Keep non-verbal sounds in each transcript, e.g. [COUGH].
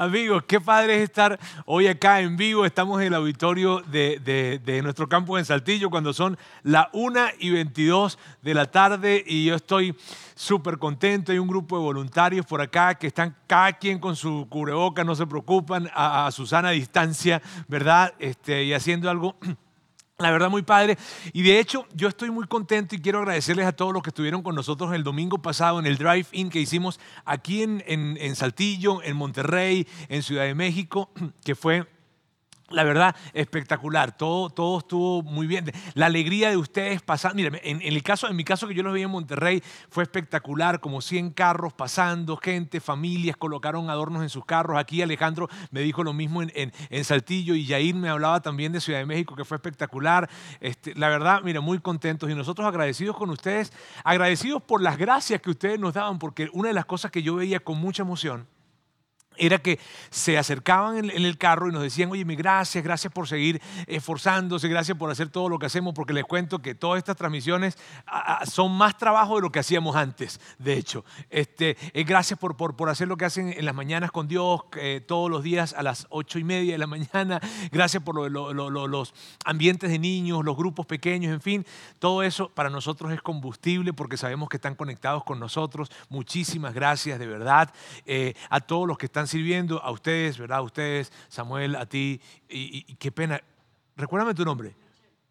Amigos, qué padre es estar hoy acá en vivo. Estamos en el auditorio de, nuestro campo en Saltillo cuando son las 1 y 22 de la tarde y yo estoy súper contento. Hay un grupo de voluntarios por acá que están cada quien con su cubreboca, no se preocupan, a, a su sana distancia, ¿verdad? Este, y haciendo algo [CLEARS THROAT] la verdad, muy padre. Y de hecho, yo estoy muy contento y quiero agradecerles a todos los que estuvieron con nosotros el domingo pasado en el drive-in que hicimos aquí en, en Saltillo, en Monterrey, en Ciudad de México, [CLEARS THROAT] que fue la verdad, espectacular. Todo, todo estuvo muy bien. La alegría de ustedes pasando. Mira, en, el caso, en mi caso que yo los vi en Monterrey, fue espectacular. Como 100 carros pasando, gente, familias, colocaron adornos en sus carros. Aquí Alejandro me dijo lo mismo en, en, Saltillo y Yair me hablaba también de Ciudad de México, que fue espectacular. Este, la verdad, mira, muy contentos y nosotros agradecidos con ustedes, agradecidos por las gracias que ustedes nos daban, porque una de las cosas que yo veía con mucha emoción era que se acercaban en, el carro y nos decían, oye, gracias, gracias por seguir esforzándose, gracias por hacer todo lo que hacemos, porque les cuento que todas estas transmisiones son más trabajo de lo que hacíamos antes, de hecho. Este, eh, gracias por, por, hacer lo que hacen en las mañanas con Dios, eh, todos los días a las ocho y media de la mañana, gracias por los ambientes de niños, los grupos pequeños, en fin, todo eso para nosotros es combustible porque sabemos que están conectados con nosotros. Muchísimas gracias, de verdad, eh, a todos los que están sirviendo, a ustedes, ¿verdad? A ustedes, Samuel, a ti, y, qué pena. Recuérdame tu nombre.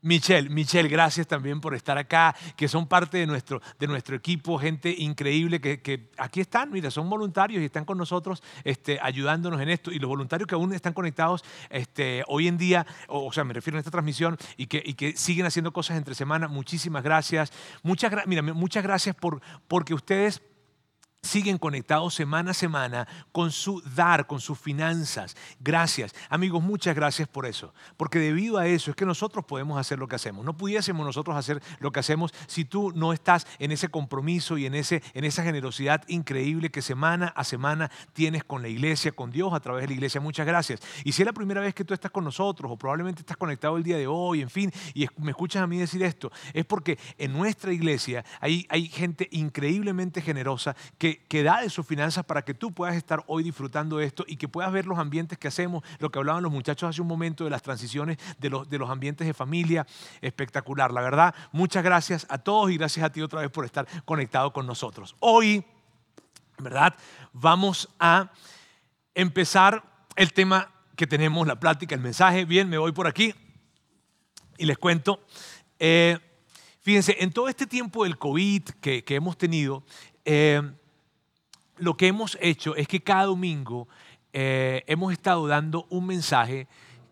Michelle, Michelle, gracias también por estar acá, que son parte de nuestro, de nuestro equipo, gente increíble que, aquí están, mira, son voluntarios y están con nosotros este, ayudándonos en esto. Y los voluntarios que aún están conectados este, hoy en día, o, sea, me refiero a esta transmisión, y que, y que siguen haciendo cosas entre semana, muchísimas gracias. Muchas, mira, muchas gracias por, porque ustedes siguen conectados semana a semana con su dar, con sus finanzas. Gracias. Amigos, muchas gracias por eso. Porque debido a eso es que nosotros podemos hacer lo que hacemos. No pudiésemos nosotros hacer lo que hacemos si tú no estás en ese compromiso y en, ese, en esa generosidad increíble que semana a semana tienes con la iglesia, con Dios a través de la iglesia. Muchas gracias. Y si es la primera vez que tú estás con nosotros o probablemente estás conectado el día de hoy, en fin, y me escuchas a mí decir esto, es porque en nuestra iglesia hay, hay gente increíblemente generosa que que, da de sus finanzas para que tú puedas estar hoy disfrutando esto y que puedas ver los ambientes que hacemos, lo que hablaban los muchachos hace un momento de las transiciones de los, de los ambientes de familia, espectacular. La verdad, muchas gracias a todos y gracias a ti otra vez por estar conectado con nosotros. Hoy, ¿verdad? Vamos a empezar el tema que tenemos, la plática, el mensaje. Bien, me voy por aquí y les cuento. Eh, fíjense, en todo este tiempo del COVID que, hemos tenido, eh, lo que hemos hecho es que cada domingo eh, hemos estado dando un mensaje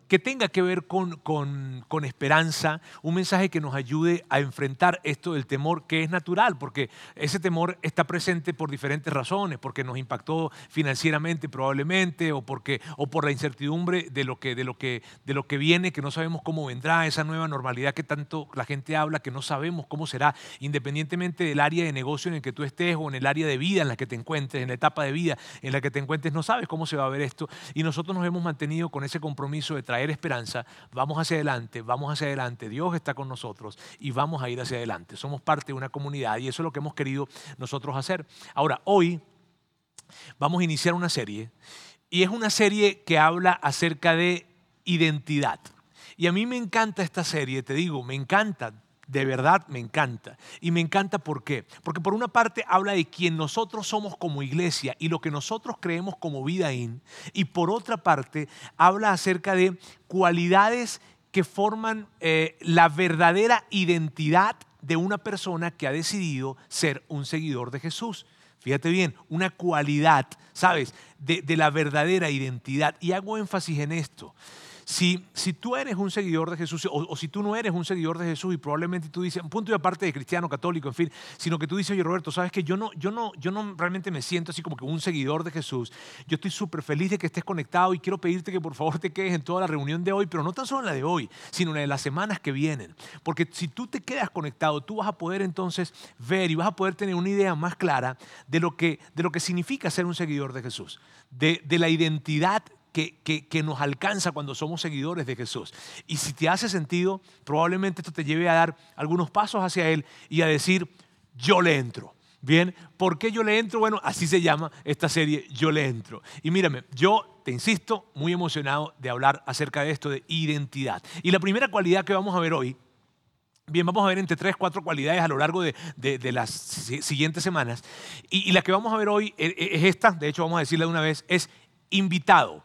que tenga que ver con, con, esperanza, un mensaje que nos ayude a enfrentar esto del temor que es natural, porque ese temor está presente por diferentes razones, porque nos impactó financieramente probablemente, o, porque, o por la incertidumbre de lo, que, de, lo que, de lo que viene, que no sabemos cómo vendrá, esa nueva normalidad que tanto la gente habla, que no sabemos cómo será, independientemente del área de negocio en el que tú estés o en el área de vida en la que te encuentres, en la etapa de vida en la que te encuentres, no sabes cómo se va a ver esto. Y nosotros nos hemos mantenido con ese compromiso de traer esperanza, vamos hacia adelante, vamos hacia adelante, Dios está con nosotros y vamos a ir hacia adelante. Somos parte de una comunidad y eso es lo que hemos querido nosotros hacer. Ahora, hoy vamos a iniciar una serie y es una serie que habla acerca de identidad. Y a mí me encanta esta serie, te digo, me encanta de verdad me encanta. Y me encanta por qué. Porque por una parte habla de quien nosotros somos como iglesia y lo que nosotros creemos como vida in. Y por otra parte habla acerca de cualidades que forman eh, la verdadera identidad de una persona que ha decidido ser un seguidor de Jesús. Fíjate bien, una cualidad, ¿sabes? De, de la verdadera identidad. Y hago énfasis en esto. Si, si tú eres un seguidor de Jesús o, si tú no eres un seguidor de Jesús y probablemente tú dices, un punto y aparte de cristiano, católico, en fin, sino que tú dices, oye Roberto, sabes que yo no, yo no, yo no realmente me siento así como que un seguidor de Jesús. Yo estoy súper feliz de que estés conectado y quiero pedirte que por favor te quedes en toda la reunión de hoy, pero no tan solo en la de hoy, sino en la de las semanas que vienen. Porque si tú te quedas conectado, tú vas a poder entonces ver y vas a poder tener una idea más clara de lo que, de lo que significa ser un seguidor de Jesús, de, de la identidad que, nos alcanza cuando somos seguidores de Jesús. Y si te hace sentido, probablemente esto te lleve a dar algunos pasos hacia Él y a decir, yo le entro. Bien, ¿por qué yo le entro? Bueno, así se llama esta serie, Yo le entro. Y mírame, yo te insisto, muy emocionado de hablar acerca de esto de identidad. Y la primera cualidad que vamos a ver hoy, bien, vamos a ver entre tres, cuatro cualidades a lo largo de, las siguientes semanas. Y, y, la que vamos a ver hoy e, e, es esta, de hecho vamos a decirla de una vez, es invitado.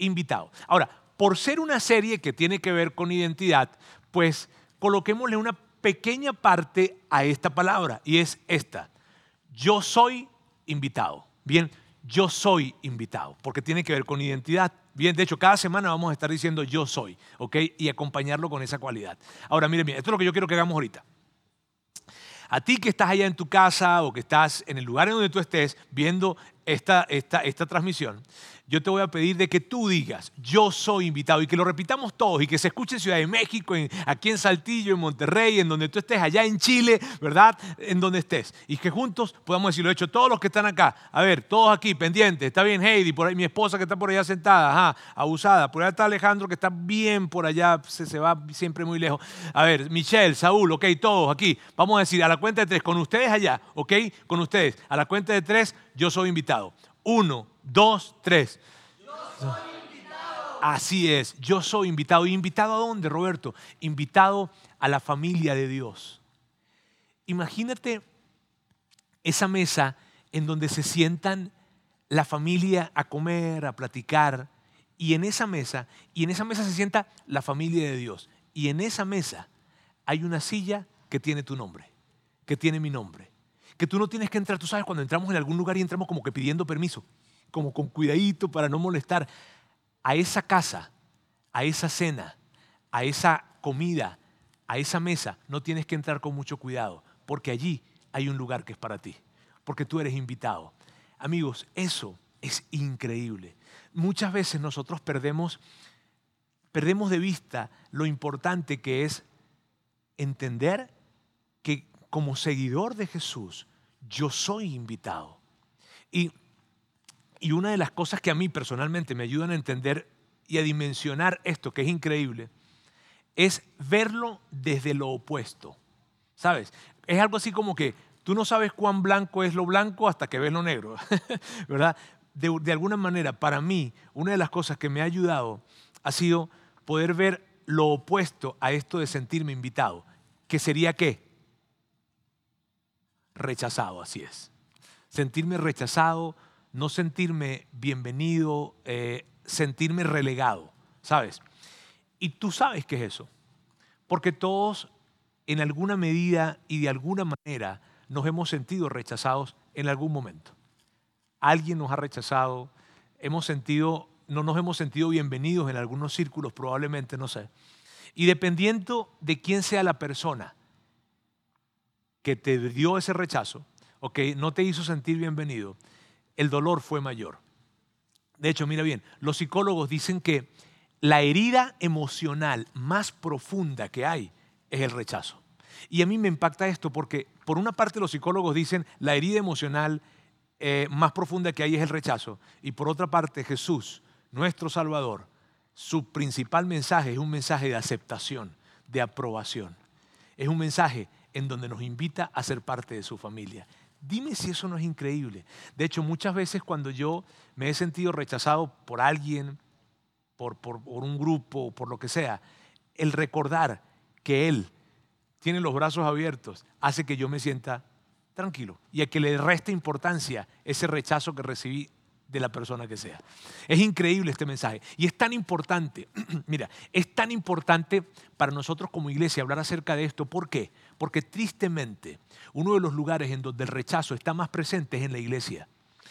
Invitado. Ahora, por ser una serie que tiene que ver con identidad, pues coloquémosle una pequeña parte a esta palabra y es esta yo soy invitado. Bien, yo soy invitado, porque tiene que ver con identidad. Bien, de hecho, cada semana vamos a estar diciendo yo soy, ¿ok? Y acompañarlo con esa cualidad. Ahora, mire, mire, esto es lo que yo quiero que hagamos ahorita. A ti que estás allá en tu casa o que estás en el lugar en donde tú estés viendo esta, esta, esta transmisión, yo te voy a pedir de que tú digas, yo soy invitado y que lo repitamos todos y que se escuche en Ciudad de México, aquí en Saltillo, en Monterrey, en donde tú estés, allá en Chile, ¿verdad? En donde estés. Y que juntos podamos decirlo. hecho, todos los que están acá, a ver, todos aquí pendientes, está bien Heidi, por ahí mi esposa que está por allá sentada, ajá, abusada, por allá está Alejandro que está bien por allá, se, se va siempre muy lejos. A ver, Michelle, Saúl, ok, todos aquí. Vamos a decir a la cuenta de tres, con ustedes allá, ok, con ustedes. A la cuenta de tres, yo soy invitado. Uno, dos, tres. Yo soy invitado. Así es, yo soy invitado. ¿Y invitado a dónde, Roberto? Invitado a la familia de Dios. Imagínate esa mesa en donde se sientan la familia a comer, a platicar, y en esa mesa, y en esa mesa se sienta la familia de Dios. Y en esa mesa hay una silla que tiene tu nombre, que tiene mi nombre que tú no tienes que entrar, tú sabes, cuando entramos en algún lugar y entramos como que pidiendo permiso, como con cuidadito para no molestar, a esa casa, a esa cena, a esa comida, a esa mesa, no tienes que entrar con mucho cuidado, porque allí hay un lugar que es para ti, porque tú eres invitado. Amigos, eso es increíble. Muchas veces nosotros perdemos, perdemos de vista lo importante que es entender que como seguidor de Jesús, yo soy invitado. Y, y una de las cosas que a mí personalmente me ayudan a entender y a dimensionar esto, que es increíble, es verlo desde lo opuesto. ¿Sabes? Es algo así como que tú no sabes cuán blanco es lo blanco hasta que ves lo negro, [LAUGHS] ¿verdad? De, de, alguna manera, para mí, una de las cosas que me ha ayudado ha sido poder ver lo opuesto a esto de sentirme invitado, que sería qué? Rechazado, así es. Sentirme rechazado, no sentirme bienvenido, eh, sentirme relegado, ¿sabes? Y tú sabes qué es eso, porque todos en alguna medida y de alguna manera nos hemos sentido rechazados en algún momento. Alguien nos ha rechazado, hemos sentido, no nos hemos sentido bienvenidos en algunos círculos probablemente, no sé. Y dependiendo de quién sea la persona, que te dio ese rechazo o que no te hizo sentir bienvenido, el dolor fue mayor. De hecho, mira bien, los psicólogos dicen que la herida emocional más profunda que hay es el rechazo. Y a mí me impacta esto porque por una parte los psicólogos dicen la herida emocional eh, más profunda que hay es el rechazo y por otra parte Jesús, nuestro Salvador, su principal mensaje es un mensaje de aceptación, de aprobación. Es un mensaje en donde nos invita a ser parte de su familia. Dime si eso no es increíble. De hecho, muchas veces cuando yo me he sentido rechazado por alguien, por, por, un grupo, por lo que sea, el recordar que Él tiene los brazos abiertos hace que yo me sienta tranquilo y a que le reste importancia ese rechazo que recibí de la persona que sea. Es increíble este mensaje y es tan importante, [CLEARS THROAT] mira, es tan importante para nosotros como iglesia hablar acerca de esto. ¿Por qué? Porque tristemente uno de los lugares en donde el rechazo está más presente es en la iglesia.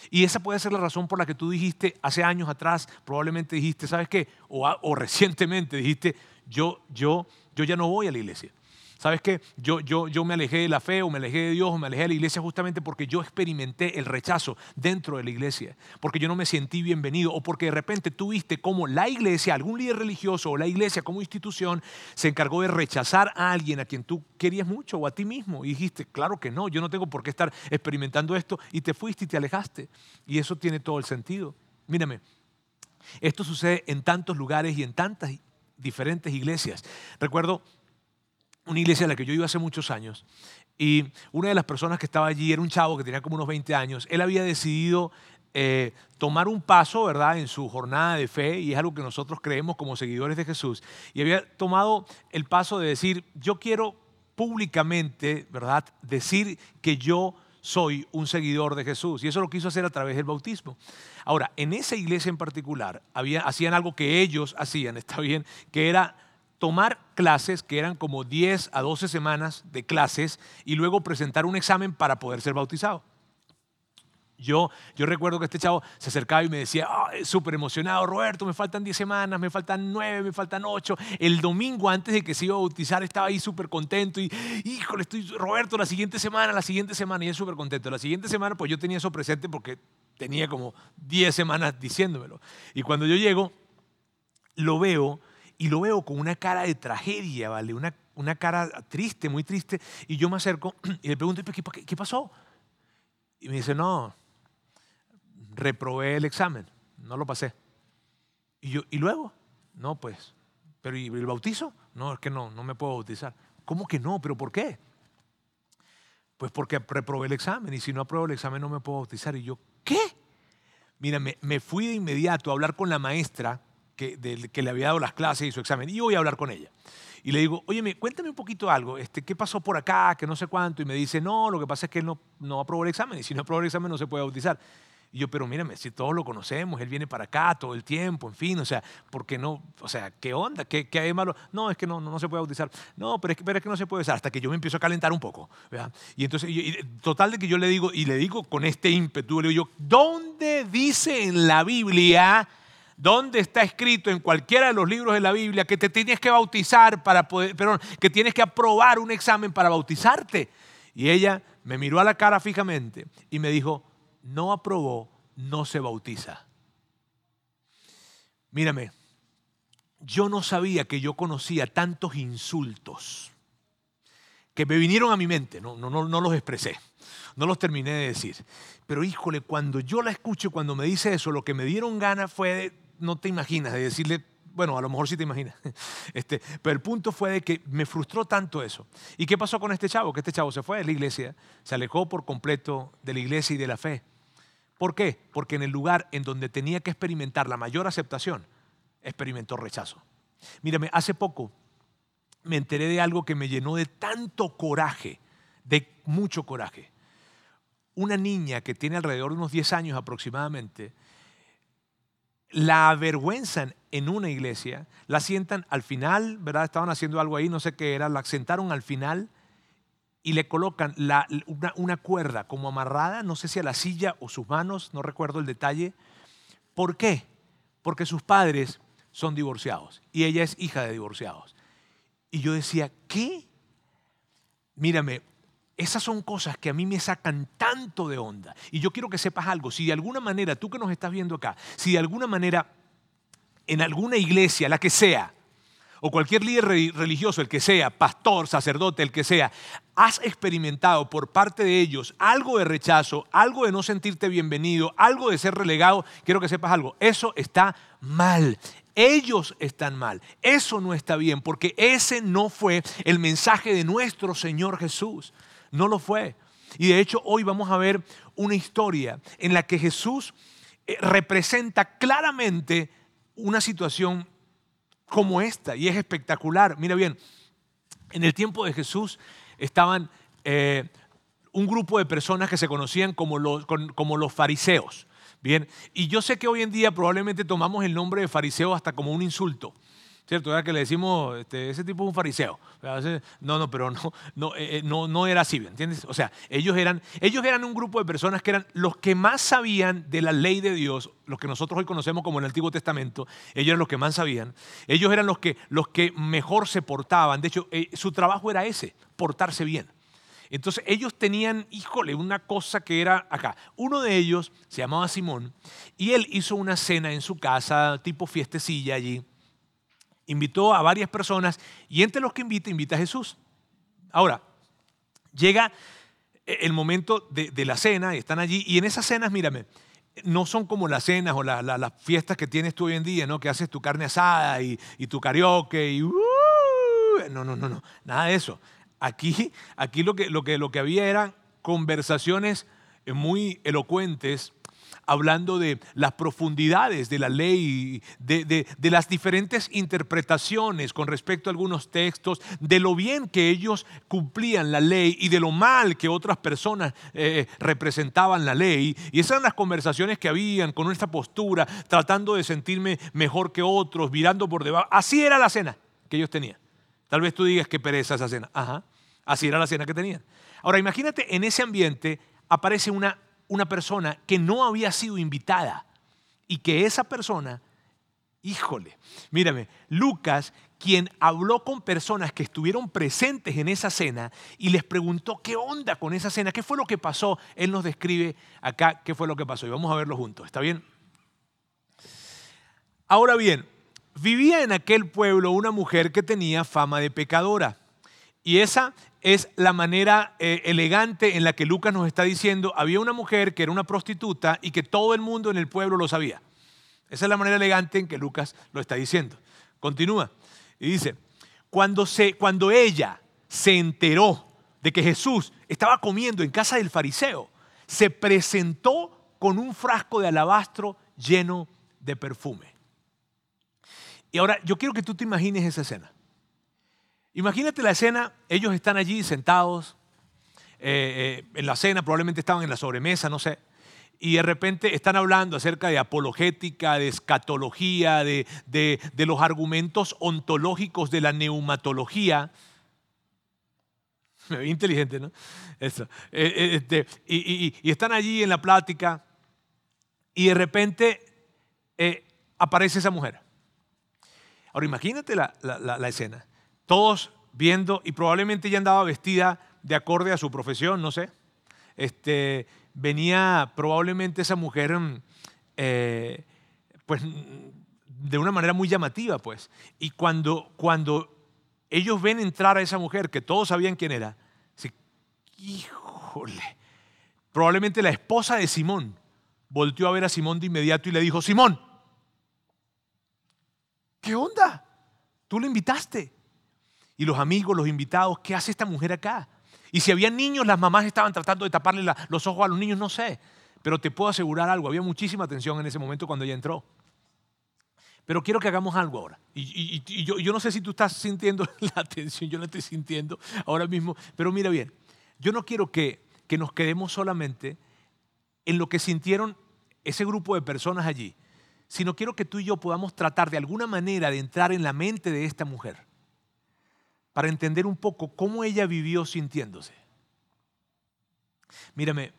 Y esa puede ser la razón por la que tú dijiste hace años atrás, probablemente dijiste, ¿sabes qué? O, o recientemente dijiste, yo, yo, yo ya no voy a la iglesia. ¿Sabes qué? Yo, yo, yo me alejé de la fe o me alejé de Dios o me alejé de la iglesia justamente porque yo experimenté el rechazo dentro de la iglesia, porque yo no me sentí bienvenido o porque de repente tú viste cómo la iglesia, algún líder religioso o la iglesia como institución se encargó de rechazar a alguien a quien tú querías mucho o a ti mismo y dijiste, claro que no, yo no tengo por qué estar experimentando esto y te fuiste y te alejaste. Y eso tiene todo el sentido. Mírame, esto sucede en tantos lugares y en tantas diferentes iglesias. Recuerdo una iglesia en la que yo iba hace muchos años. Y una de las personas que estaba allí era un chavo que tenía como unos 20 años. Él había decidido eh, tomar un paso, ¿verdad?, en su jornada de fe, y es algo que nosotros creemos como seguidores de Jesús. Y había tomado el paso de decir, yo quiero públicamente, ¿verdad?, decir que yo soy un seguidor de Jesús. Y eso lo quiso hacer a través del bautismo. Ahora, en esa iglesia en particular, había, hacían algo que ellos hacían, [LAUGHS] está bien, que era tomar clases, que eran como 10 a 12 semanas de clases, y luego presentar un examen para poder ser bautizado. Yo, yo recuerdo que este chavo se acercaba y me decía, súper emocionado, Roberto, me faltan 10 semanas, me faltan 9, me faltan 8. El domingo antes de que se iba a bautizar estaba ahí súper contento y, híjole, estoy, Roberto, la siguiente semana, la siguiente semana, y él súper contento. La siguiente semana, pues yo tenía eso presente porque tenía como 10 semanas diciéndomelo. Y cuando yo llego, lo veo y lo veo con una cara de tragedia, ¿vale? Una, una cara triste, muy triste. Y yo me acerco [CLEARS THROAT] y le pregunto, ¿qué, pasó? Y me dice, no, reprobé el examen, no lo pasé. Y yo, ¿y luego? No, pues, pero ¿y el bautizo? No, es que no, no me puedo bautizar. ¿Cómo que no? ¿Pero por qué? Pues porque reprobé el examen y si no apruebo el examen no me puedo bautizar. Y yo, ¿qué? Mira, me, me fui de inmediato a hablar con la maestra que, que, le había dado las clases y su examen. Y voy a hablar con ella. Y le digo, oye, cuéntame un poquito algo, este, ¿qué pasó por acá? Que no sé cuánto. Y me dice, no, lo que pasa es que él no, no aprobó el examen y si no aprobó el examen no se puede bautizar. Y yo, pero mírame, si todos lo conocemos, él viene para acá todo el tiempo, en fin, o sea, ¿por qué no? O sea, ¿qué onda? ¿Qué, qué hay malo? No, es que no, no, se puede bautizar. No, pero es, que, pero es que no se puede bautizar, hasta que yo me empiezo a calentar un poco. ¿verdad? Y entonces, total de que yo le digo, y le digo con este ímpetu, le digo yo, ¿dónde dice en la Biblia, dónde está escrito en cualquiera de los libros de la Biblia que te tienes que bautizar para poder, perdón, que tienes que aprobar un examen para bautizarte? Y ella me miró a la cara fijamente y me dijo, no aprobó, no se bautiza. Mírame, yo no sabía que yo conocía tantos insultos que me vinieron a mi mente, no, no, no, los expresé, no los terminé de decir. Pero híjole, cuando yo la escucho, cuando me dice eso, lo que me dieron ganas fue, no te imaginas, de decirle, bueno, a lo mejor sí te imaginas. [LAUGHS] Este, pero el punto fue de que me frustró tanto eso. ¿Y qué pasó con este chavo? Que este chavo se fue de la iglesia, se alejó por completo de la iglesia y de la fe. ¿Por qué? Porque en el lugar en donde tenía que experimentar la mayor aceptación, experimentó rechazo. Mírame, hace poco me enteré de algo que me llenó de tanto coraje, de mucho coraje. Una niña que tiene alrededor de unos 10 años aproximadamente, la avergüenzan en una iglesia, la sientan al final, ¿verdad? Estaban haciendo algo ahí, no sé qué era, la sentaron al final y le colocan una, cuerda como amarrada, no sé si a la silla o sus manos, no recuerdo el detalle. ¿Por qué? Porque sus padres son divorciados y ella es hija de divorciados. Y yo decía, ¿qué? Mírame, esas son cosas que a mí me sacan tanto de onda. Y yo quiero que sepas algo, si de alguna manera, tú que nos estás viendo acá, si de alguna manera en alguna iglesia, la que sea, o cualquier líder religioso, el que sea, pastor, sacerdote, el que sea, has experimentado por parte de ellos algo de rechazo, algo de no sentirte bienvenido, algo de ser relegado, quiero que sepas algo, eso está mal. Ellos están mal. Eso no está bien porque ese no fue el mensaje de nuestro Señor Jesús. No lo fue. Y de hecho hoy vamos a ver una historia en la que Jesús eh, representa claramente una situación como esta y es espectacular. Mira bien, en el tiempo de Jesús estaban eh, un grupo de personas que se conocían como los, como los fariseos. Bien, y yo sé que hoy en día probablemente tomamos el nombre de fariseo hasta como un insulto. ¿Cierto? Era que le decimos, este, ese tipo es un fariseo. No, no, pero no, no, eh, eh, no, no era así, ¿entiendes? O sea, ellos eran, ellos eran un grupo de personas que eran los que más sabían de la ley de Dios, los que nosotros hoy conocemos como el Antiguo Testamento, ellos eran los que más sabían, ellos eran los que, los que mejor se portaban, de hecho, eh, su trabajo era ese, portarse bien. Entonces ellos tenían, híjole, una cosa que era acá. Uno de ellos se llamaba Simón y él hizo una cena en su casa, tipo fiestecilla allí invitó a varias personas y entre los que invita, invita a Jesús. Ahora, llega el momento de, la cena y están allí y en esas cenas, mírame, no son como las cenas o las fiestas que tienes tú hoy en día, ¿no? Que haces tu carne asada y, tu karaoke y uh. No, no, no, no, nada de eso. Aquí, aquí lo, que, lo, que, lo que había eran conversaciones muy elocuentes hablando de las profundidades de la ley, de, las diferentes interpretaciones con respecto a algunos textos, de lo bien que ellos cumplían la ley y de lo mal que otras personas eh, representaban la ley. Y esas eran las conversaciones que habían con nuestra postura, tratando de sentirme mejor que otros, mirando por debajo. Así era la cena que ellos tenían. Tal vez tú digas que pereza esa cena. Ajá, así era la cena que tenían. Ahora imagínate en ese ambiente aparece una una persona que no había sido invitada y que esa persona, híjole, mírame, Lucas, quien habló con personas que estuvieron presentes en esa cena y les preguntó qué onda con esa cena, qué fue lo que pasó, él nos describe acá qué fue lo que pasó y vamos a verlo juntos, ¿está bien? Ahora bien, vivía en aquel pueblo una mujer que tenía fama de pecadora y esa es la manera eh, elegante en la que Lucas nos está diciendo, había una mujer que era una prostituta y que todo el mundo en el pueblo lo sabía. Esa es la manera elegante en que Lucas lo está diciendo. Continúa y dice, cuando, se, cuando ella se enteró de que Jesús estaba comiendo en casa del fariseo, se presentó con un frasco de alabastro lleno de perfume. Y ahora yo quiero que tú te imagines esa escena. Imagínate la escena, ellos están allí sentados, eh, eh, en la cena, probablemente estaban en la sobremesa, no sé, y de repente están hablando acerca de apologética, de escatología, de, los argumentos ontológicos de la neumatología. [LAUGHS] Inteligente, ¿no? Eh, este, y, están allí en la plática y de repente aparece esa mujer. Ahora imagínate la escena todos viendo, y probablemente ella andaba vestida de acorde a su profesión, no sé. Este, venía probablemente esa mujer, mm, eh, pues, de una manera muy llamativa, pues. Y cuando, cuando ellos ven entrar a esa mujer, que todos sabían quién era, híjole, probablemente la esposa de Simón volteó a ver a Simón de inmediato y le dijo, Simón, ¿qué onda? Tú le invitaste y los amigos, los invitados, ¿qué hace esta mujer acá? Y si había niños, las mamás estaban tratando de taparle los ojos a los niños, no sé. Pero te puedo asegurar algo, había muchísima atención en ese momento cuando ella entró. Pero quiero que hagamos algo ahora. Y, yo, no sé si tú estás sintiendo [LAUGHS] la atención, yo la estoy sintiendo ahora mismo. Pero mira bien, yo no quiero que, que nos quedemos solamente en lo que sintieron ese grupo de personas allí, sino quiero que tú y yo podamos tratar de alguna manera de entrar en la mente de esta mujer para entender un poco cómo ella vivió sintiéndose. Mírame,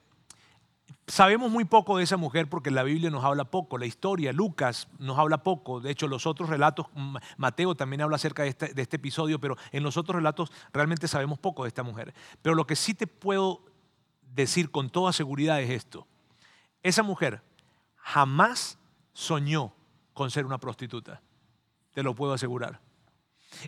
sabemos muy poco de esa mujer porque la Biblia nos habla poco, la historia, Lucas nos habla poco, de hecho los otros relatos, Mateo también habla acerca de este, de este episodio, pero en los otros relatos realmente sabemos poco de esta mujer. Pero lo que sí te puedo decir con toda seguridad es esto, esa mujer jamás soñó con ser una prostituta, te lo puedo asegurar.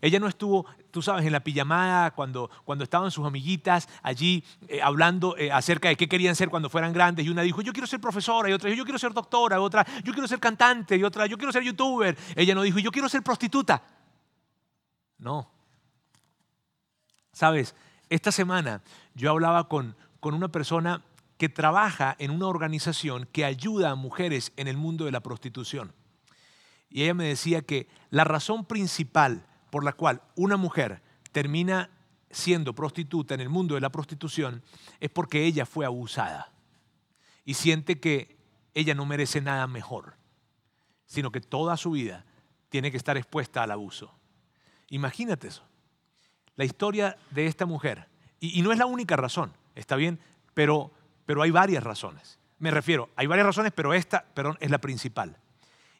Ella no estuvo, tú sabes, en la pijamada cuando, cuando estaban sus amiguitas allí eh, hablando eh, acerca de qué querían ser cuando fueran grandes. Y una dijo, yo quiero ser profesora, y otra dijo, yo quiero ser doctora, y otra, yo quiero ser cantante, y otra, yo quiero ser youtuber. Ella no dijo, yo quiero ser prostituta. No. Sabes, esta semana yo hablaba con, con una persona que trabaja en una organización que ayuda a mujeres en el mundo de la prostitución. Y ella me decía que la razón principal por la cual una mujer termina siendo prostituta en el mundo de la prostitución es porque ella fue abusada y siente que ella no merece nada mejor, sino que toda su vida tiene que estar expuesta al abuso. Imagínate eso. La historia de esta mujer, y, no es la única razón, está bien, pero, pero hay varias razones. Me refiero, hay varias razones, pero esta perdón, es la principal.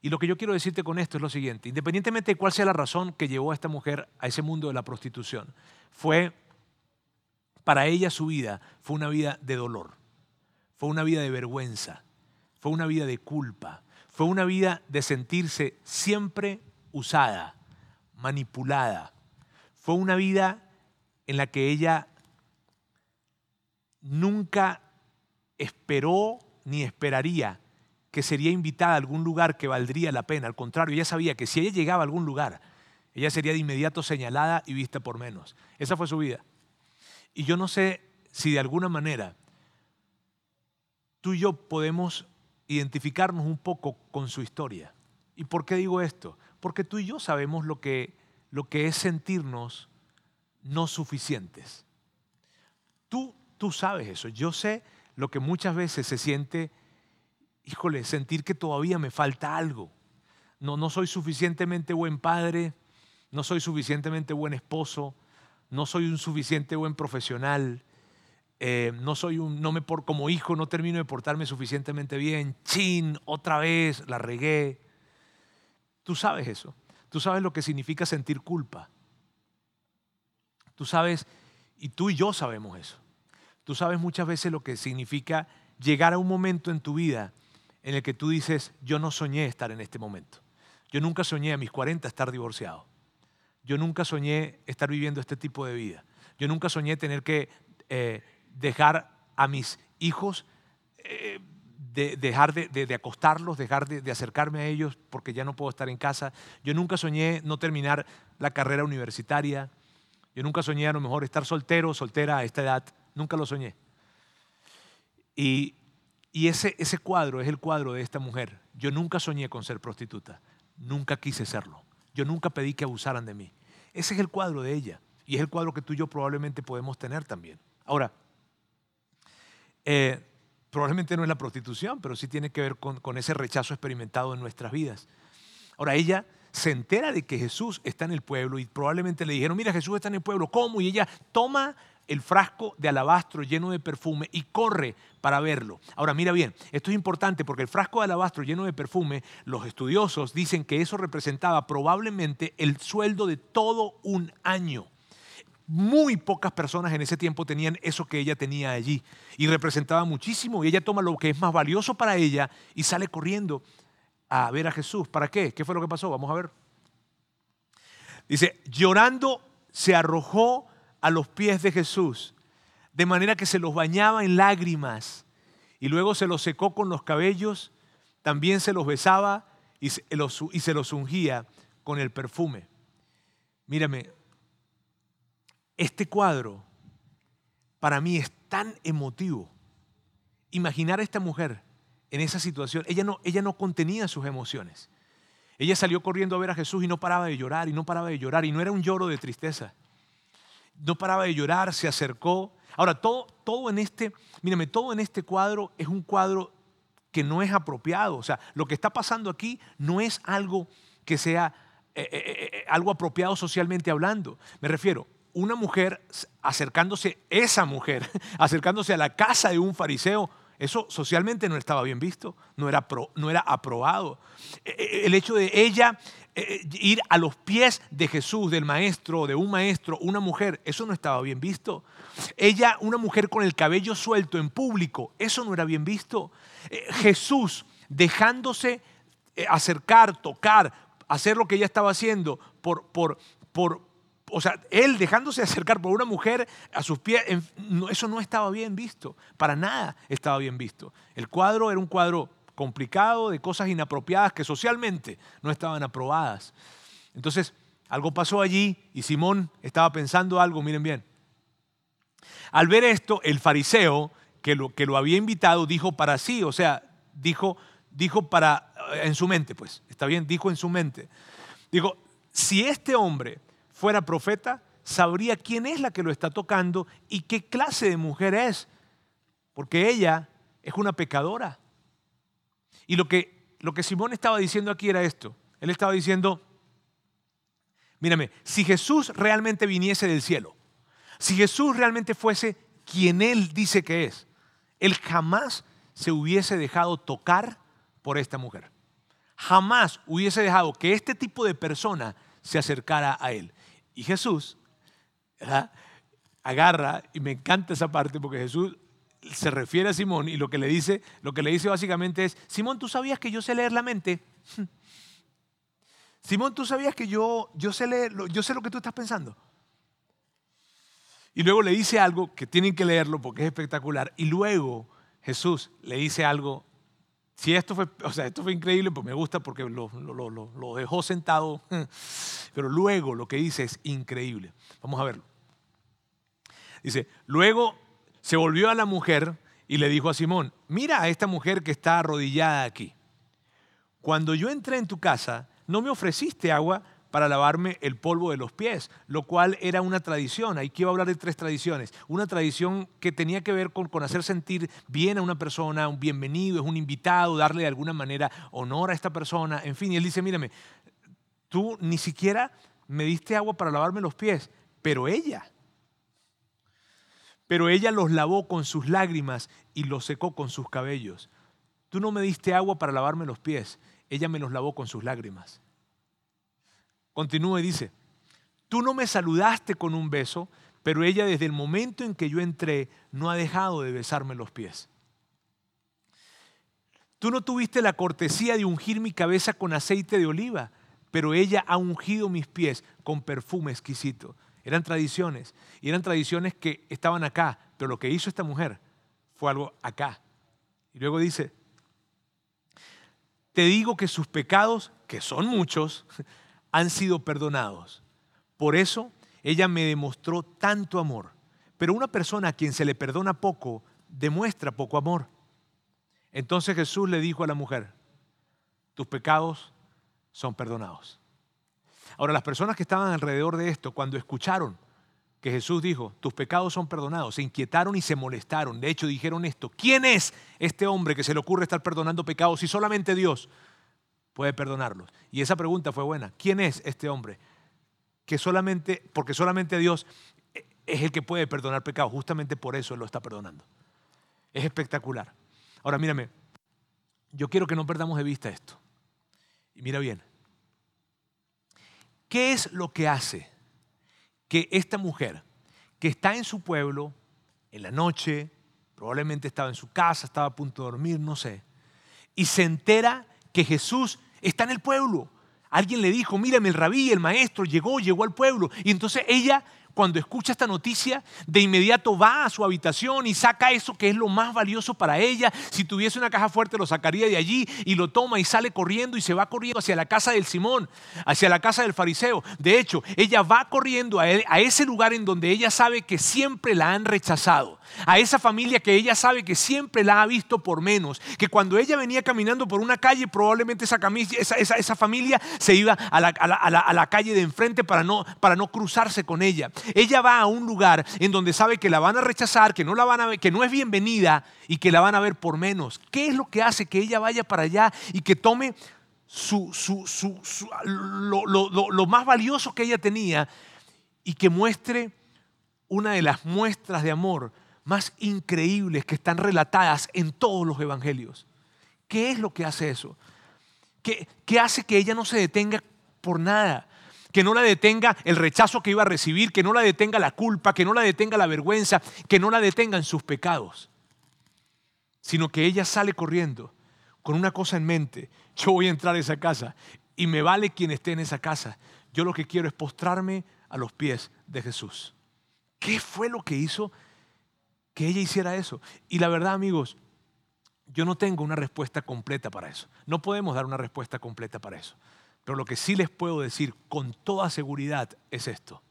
Y lo que yo quiero decirte con esto es lo siguiente, independientemente de cuál sea la razón que llevó a esta mujer a ese mundo de la prostitución, fue, para ella su vida, fue una vida de dolor, fue una vida de vergüenza, fue una vida de culpa, fue una vida de sentirse siempre usada, manipulada, fue una vida en la que ella nunca esperó ni esperaría que sería invitada a algún lugar que valdría la pena. Al contrario, ella sabía que si ella llegaba a algún lugar, ella sería de inmediato señalada y vista por menos. Esa fue su vida. Y yo no sé si de alguna manera tú y yo podemos identificarnos un poco con su historia. ¿Y por qué digo esto? Porque tú y yo sabemos lo que, lo que es sentirnos no suficientes. Tú, tú sabes eso. Yo sé lo que muchas veces se siente, híjole, sentir que todavía me falta algo. No, no soy suficientemente buen padre, no soy suficientemente buen esposo, no soy un suficiente buen profesional, eh, no soy un, no me por, como hijo no termino de portarme suficientemente bien, chin, otra vez, la regué. Tú sabes eso, tú sabes lo que significa sentir culpa. Tú sabes, y tú y yo sabemos eso. Tú sabes muchas veces lo que significa llegar a un momento en tu vida en el que tú dices, yo no soñé estar en este momento. Yo nunca soñé a mis 40 estar divorciado. Yo nunca soñé estar viviendo este tipo de vida. Yo nunca soñé tener que eh, dejar a mis hijos, eh, de, dejar de, acostarlos, dejar de, acercarme a ellos porque ya no puedo estar en casa. Yo nunca soñé no terminar la carrera universitaria. Yo nunca soñé a lo mejor estar soltero, soltera a esta edad. Nunca lo soñé. Y, y ese, ese cuadro es el cuadro de esta mujer. Yo nunca soñé con ser prostituta. Nunca quise serlo. Yo nunca pedí que abusaran de mí. Ese es el cuadro de ella. Y es el cuadro que tú y yo probablemente podemos tener también. Ahora, eh, probablemente no es la prostitución, pero sí tiene que ver con, con ese rechazo experimentado en nuestras vidas. Ahora, ella se entera de que Jesús está en el pueblo y probablemente le dijeron, mira, Jesús está en el pueblo, ¿cómo? Y ella toma el frasco de alabastro lleno de perfume y corre para verlo. Ahora mira bien, esto es importante porque el frasco de alabastro lleno de perfume, los estudiosos dicen que eso representaba probablemente el sueldo de todo un año. Muy pocas personas en ese tiempo tenían eso que ella tenía allí y representaba muchísimo y ella toma lo que es más valioso para ella y sale corriendo a ver a Jesús. ¿Para qué? ¿Qué fue lo que pasó? Vamos a ver. Dice, llorando se arrojó a los pies de Jesús, de manera que se los bañaba en lágrimas y luego se los secó con los cabellos, también se los besaba y se los, y se los ungía con el perfume. Mírame, este cuadro para mí es tan emotivo. Imaginar a esta mujer en esa situación, ella no, ella no contenía sus emociones. Ella salió corriendo a ver a Jesús y no paraba de llorar y no paraba de llorar y no era un lloro de tristeza no paraba de llorar, se acercó. Ahora, todo, todo en este, mírame, todo en este cuadro es un cuadro que no es apropiado. O sea, lo que está pasando aquí no es algo que sea eh, eh, eh, algo apropiado socialmente hablando. Me refiero, una mujer acercándose, esa mujer, [LAUGHS] acercándose a la casa de un fariseo, eso socialmente no estaba bien visto, no era, no era aprobado. El hecho de ella eh, eh, ir a los pies de Jesús, del maestro, de un maestro, una mujer, eso no estaba bien visto. Ella, una mujer con el cabello suelto en público, eso no era bien visto. Eh, Jesús dejándose acercar, tocar, hacer lo que ella estaba haciendo por, por, por, o sea, él dejándose acercar por una mujer a sus pies, eso no estaba bien visto, para nada estaba bien visto. El cuadro era un cuadro complicado, de cosas inapropiadas que socialmente no estaban aprobadas. Entonces, algo pasó allí y Simón estaba pensando algo, miren bien. Al ver esto, el fariseo que lo, que lo había invitado dijo para sí, o sea, dijo, dijo para, eh, en su mente, pues, está bien, dijo en su mente. Dijo, si este hombre fuera profeta, sabría quién es la que lo está tocando y qué clase de mujer es, porque ella es una pecadora. Y lo que, lo que Simón estaba diciendo aquí era esto. Él estaba diciendo, mírame, si Jesús realmente viniese del cielo, si Jesús realmente fuese quien Él dice que es, Él jamás se hubiese dejado tocar por esta mujer. Jamás hubiese dejado que este tipo de persona se acercara a Él. Y Jesús agarra, y me encanta esa parte porque Jesús se refiere a Simón y lo que le dice, lo que le dice básicamente es, Simón, ¿tú sabías que yo sé leer la mente? [LAUGHS] Simón, ¿tú sabías que yo, yo, sé leer, yo sé lo que tú estás pensando? Y luego le dice algo que tienen que leerlo porque es espectacular. Y luego Jesús le dice algo si esto fue, o sea, esto fue increíble, pues me gusta porque lo, lo, lo, lo dejó sentado, [LAUGHS] pero luego lo que dice es increíble. Vamos a verlo. Dice, luego se volvió a la mujer y le dijo a Simón, mira a esta mujer que está arrodillada aquí. Cuando yo entré en tu casa, no me ofreciste agua para lavarme el polvo de los pies, lo cual era una tradición. Aquí iba a hablar de tres tradiciones. Una tradición que tenía que ver con, con, hacer sentir bien a una persona, un bienvenido, es un invitado, darle de alguna manera honor a esta persona. En fin, y él dice, mírame, tú ni siquiera me diste agua para lavarme los pies, pero ella, pero ella los lavó con sus lágrimas y los secó con sus cabellos. Tú no me diste agua para lavarme los pies, ella me los lavó con sus lágrimas. Continúa y dice, tú no me saludaste con un beso, pero ella desde el momento en que yo entré no ha dejado de besarme los pies. Tú no tuviste la cortesía de ungir mi cabeza con aceite de oliva, pero ella ha ungido mis pies con perfume exquisito. Eran tradiciones, y eran tradiciones que estaban acá, pero lo que hizo esta mujer fue algo acá. Y luego dice, te digo que sus pecados, que son muchos, han sido perdonados. Por eso ella me demostró tanto amor. Pero una persona a quien se le perdona poco, demuestra poco amor. Entonces Jesús le dijo a la mujer, tus pecados son perdonados. Ahora, las personas que estaban alrededor de esto, cuando escucharon que Jesús dijo, tus pecados son perdonados, se inquietaron y se molestaron. De hecho, dijeron esto, ¿quién es este hombre que se le ocurre estar perdonando pecados si solamente Dios puede perdonarlos? Y esa pregunta fue buena. ¿Quién es este hombre? Que solamente, porque solamente Dios es el que puede perdonar pecados. Justamente por eso Él lo está perdonando. Es espectacular. Ahora, mírame, yo quiero que no perdamos de vista esto. Y mira bien, ¿qué es lo que hace que esta mujer, que está en su pueblo, en la noche, probablemente estaba en su casa, estaba a punto de dormir, no sé, y se entera que Jesús está en el pueblo? Alguien le dijo, mírame, el rabí, el maestro, llegó, llegó al pueblo. Y entonces ella cuando escucha esta noticia, de inmediato va a su habitación y saca eso que es lo más valioso para ella. Si tuviese una caja fuerte, lo sacaría de allí y lo toma y sale corriendo y se va corriendo hacia la casa del Simón, hacia la casa del fariseo. De hecho, ella va corriendo a, a ese lugar en donde ella sabe que siempre la han rechazado a esa familia que ella sabe que siempre la ha visto por menos, que cuando ella venía caminando por una calle, probablemente esa, familia se iba a la, calle de enfrente para no cruzarse con ella. Ella va a un lugar en donde sabe que la van a rechazar, que no, la van a ver, que no es bienvenida y que la van a ver por menos. ¿Qué es lo que hace que ella vaya para allá y que tome su, su, su, lo, lo, lo más valioso que ella tenía y que muestre una de las muestras de amor más increíbles que están relatadas en todos los evangelios. ¿Qué es lo que hace eso? ¿Qué, hace que ella no se detenga por nada? Que no la detenga el rechazo que iba a recibir, que no la detenga la culpa, que no la detenga la vergüenza, que no la detengan sus pecados, sino que ella sale corriendo con una cosa en mente. Yo voy a entrar a esa casa y me vale quien esté en esa casa. Yo lo que quiero es postrarme a los pies de Jesús. ¿Qué fue lo que hizo que ella hiciera eso. Y la verdad, amigos, yo no tengo una respuesta completa para eso. No podemos dar una respuesta completa para eso. Pero lo que sí les puedo decir con toda seguridad es esto.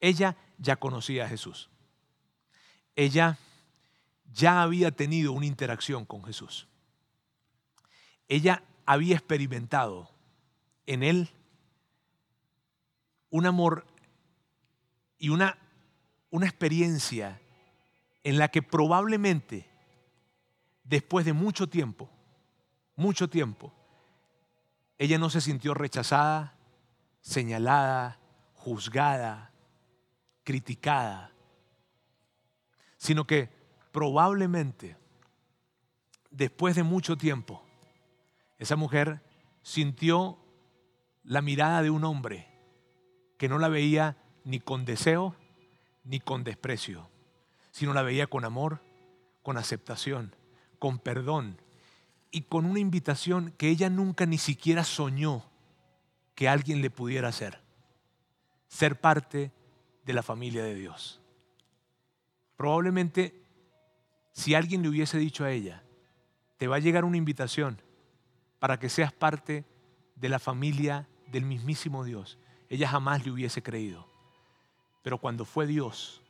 Ella ya conocía a Jesús. Ella ya había tenido una interacción con Jesús. Ella había experimentado en él un amor y una, una experiencia en la que probablemente después de mucho tiempo, mucho tiempo, ella no se sintió rechazada, señalada, juzgada, criticada, sino que probablemente después de mucho tiempo, esa mujer sintió la mirada de un hombre que no la veía ni con deseo ni con desprecio, sino la veía con amor, con aceptación, con perdón y con una invitación que ella nunca ni siquiera soñó que alguien le pudiera hacer. Ser parte de la familia de Dios. Probablemente si alguien le hubiese dicho a ella, te va a llegar una invitación para que seas parte de la familia del mismísimo Dios. Ella jamás le hubiese creído. Pero cuando fue Dios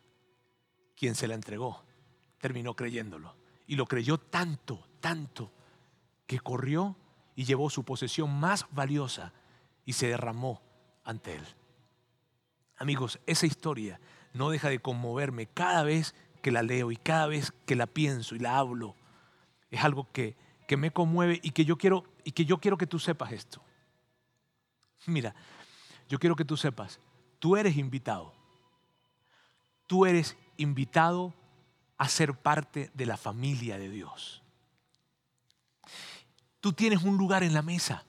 quien se la entregó, terminó creyéndolo. Y lo creyó tanto, tanto, que corrió y llevó su posesión más valiosa y se derramó ante él. Amigos, esa historia no deja de conmoverme cada vez que la leo y cada vez que la pienso y la hablo. Es algo que, que me conmueve y que yo quiero y que yo quiero que tú sepas esto. Mira, yo quiero que tú sepas, tú eres invitado. Tú eres invitado a ser parte de la familia de Dios. Tú tienes un lugar en la mesa.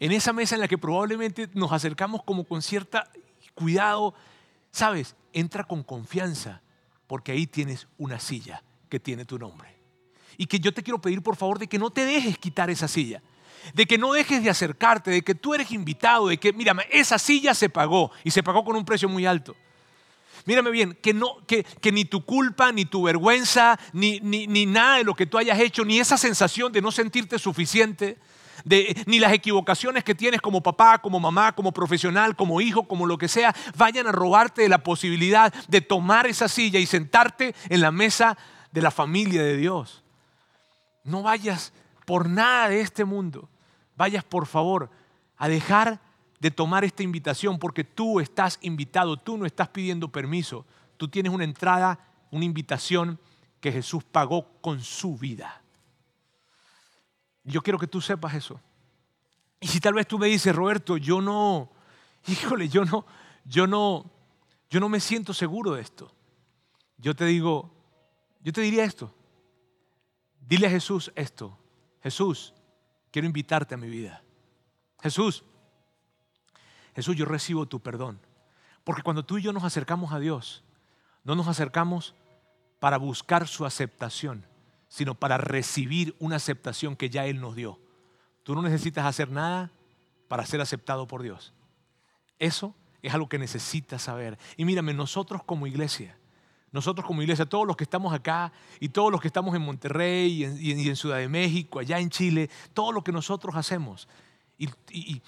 En esa mesa en la que probablemente nos acercamos como con cierta cuidado, sabes, entra con confianza, porque ahí tienes una silla que tiene tu nombre. Y que yo te quiero pedir por favor de que no te dejes quitar esa silla, de que no dejes de acercarte, de que tú eres invitado, de que, mira, esa silla se pagó y se pagó con un precio muy alto. Mírame bien, que, no, que, ni tu culpa, ni tu vergüenza, ni, ni, ni nada de lo que tú hayas hecho, ni esa sensación de no sentirte suficiente, ni las equivocaciones que tienes como papá, como mamá, como profesional, como hijo, como lo que sea, vayan a robarte de la posibilidad de tomar esa silla y sentarte en la mesa de la familia de Dios. No vayas por nada de este mundo. Vayas por favor a dejar de tomar esta invitación porque tú estás invitado, tú no estás pidiendo permiso, tú tienes una entrada, una invitación que Jesús pagó con su vida. Yo quiero que tú sepas eso. Y si tal vez tú me dices, Roberto, yo no, [LAUGHS] híjole, yo no, yo no, yo no me siento seguro de esto. Yo te digo, yo te diría esto. Dile a Jesús esto. Jesús, quiero invitarte a mi vida. Jesús, Jesús, yo recibo tu perdón. Porque cuando tú y yo nos acercamos a Dios, no nos acercamos para buscar su aceptación sino para recibir una aceptación que ya Él nos dio. Tú no necesitas hacer nada para ser aceptado por Dios. Eso es algo que necesitas saber. Y mírame, nosotros como iglesia, nosotros como iglesia, todos los que estamos acá y todos los que estamos en Monterrey y en, Ciudad de México, allá en Chile, todo lo que nosotros hacemos, y,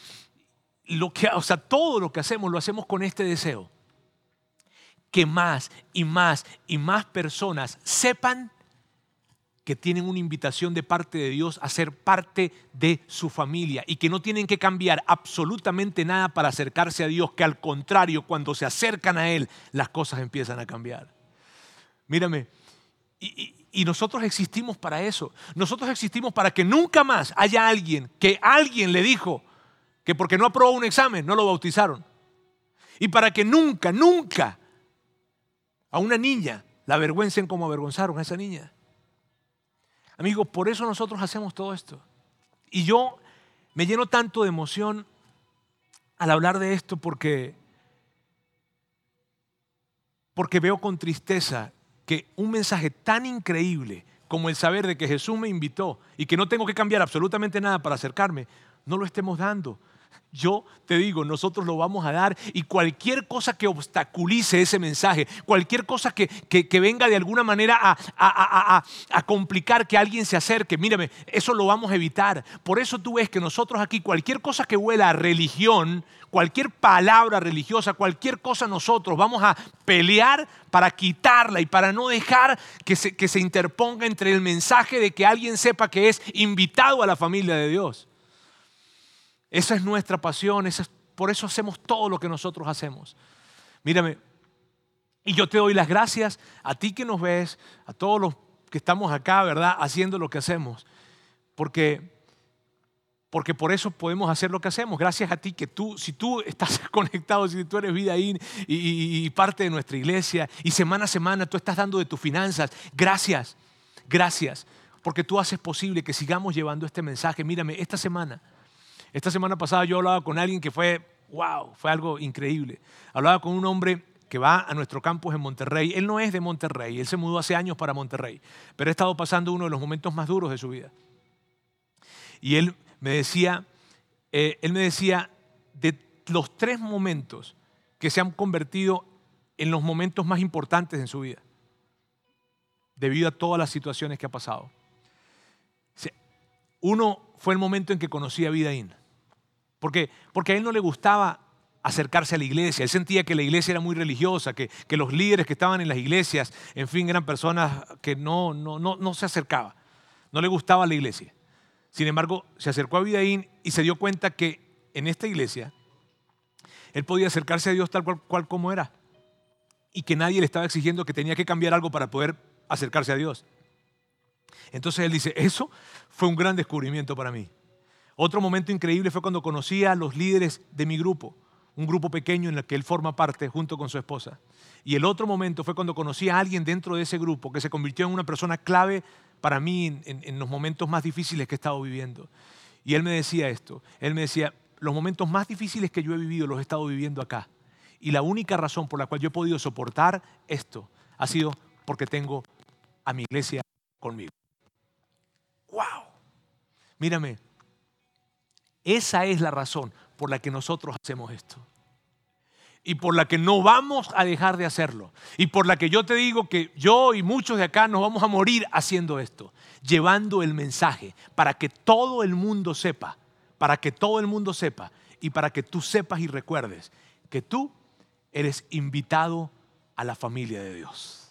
lo que, o sea, todo lo que hacemos lo hacemos con este deseo, que más y más y más personas sepan que tienen una invitación de parte de Dios a ser parte de su familia y que no tienen que cambiar absolutamente nada para acercarse a Dios, que al contrario, cuando se acercan a Él, las cosas empiezan a cambiar. Mírame, y, nosotros existimos para eso. Nosotros existimos para que nunca más haya alguien que alguien le dijo que porque no aprobó un examen no lo bautizaron. Y para que nunca, nunca a una niña la avergüencen como avergonzaron a esa niña. Amigos, por eso nosotros hacemos todo esto. Y yo me lleno tanto de emoción al hablar de esto porque, porque veo con tristeza que un mensaje tan increíble como el saber de que Jesús me invitó y que no tengo que cambiar absolutamente nada para acercarme, no lo estemos dando. Yo te digo, nosotros lo vamos a dar y cualquier cosa que obstaculice ese mensaje, cualquier cosa que, venga de alguna manera a, a, complicar que alguien se acerque, mírame, eso lo vamos a evitar. Por eso tú ves que nosotros aquí, cualquier cosa que huela a religión, cualquier palabra religiosa, cualquier cosa nosotros vamos a pelear para quitarla y para no dejar que se, que se interponga entre el mensaje de que alguien sepa que es invitado a la familia de Dios. Esa es nuestra pasión, por eso hacemos todo lo que nosotros hacemos. Mírame, y yo te doy las gracias a ti que nos ves, a todos los que estamos acá, ¿verdad? Haciendo lo que hacemos. Porque, porque por eso podemos hacer lo que hacemos. Gracias a ti que tú, si tú estás [LAUGHS] conectado, si tú eres vida y, y parte de nuestra iglesia y semana a semana tú estás dando de tus finanzas, gracias, gracias. Porque tú haces posible que sigamos llevando este mensaje. Mírame, esta semana esta semana pasada yo hablaba con alguien que fue, wow, fue algo increíble. Hablaba con un hombre que va a nuestro campus en Monterrey. Él no es de Monterrey, él se mudó hace años para Monterrey, pero ha estado pasando uno de los momentos más duros de su vida. Y él me decía, eh, él me decía, de los tres momentos que se han convertido en los momentos más importantes en su vida, debido a todas las situaciones que ha pasado. Uno fue el momento en que conocí a Vidaín. Porque, porque a él no le gustaba acercarse a la iglesia. Él sentía que la iglesia era muy religiosa, que, que los líderes que estaban en las iglesias, en fin, eran personas que no, no, no, no se acercaban. No le gustaba la iglesia. Sin embargo, se acercó a Vidaín y se dio cuenta que en esta iglesia él podía acercarse a Dios tal cual, cual como era. Y que nadie le estaba exigiendo que tenía que cambiar algo para poder acercarse a Dios. Entonces él dice, eso fue un gran descubrimiento para mí. Otro momento increíble fue cuando conocí a los líderes de mi grupo, un grupo pequeño en el que él forma parte junto con su esposa. Y el otro momento fue cuando conocí a alguien dentro de ese grupo que se convirtió en una persona clave para mí en, en los momentos más difíciles que he estado viviendo. Y él me decía esto, él me decía, los momentos más difíciles que yo he vivido los he estado viviendo acá. Y la única razón por la cual yo he podido soportar esto ha sido porque tengo a mi iglesia conmigo. ¡Wow! Mírame, esa es la razón por la que nosotros hacemos esto. Y por la que no vamos a dejar de hacerlo. Y por la que yo te digo que yo y muchos de acá nos vamos a morir haciendo esto. Llevando el mensaje para que todo el mundo sepa. Para que todo el mundo sepa. Y para que tú sepas y recuerdes que tú eres invitado a la familia de Dios.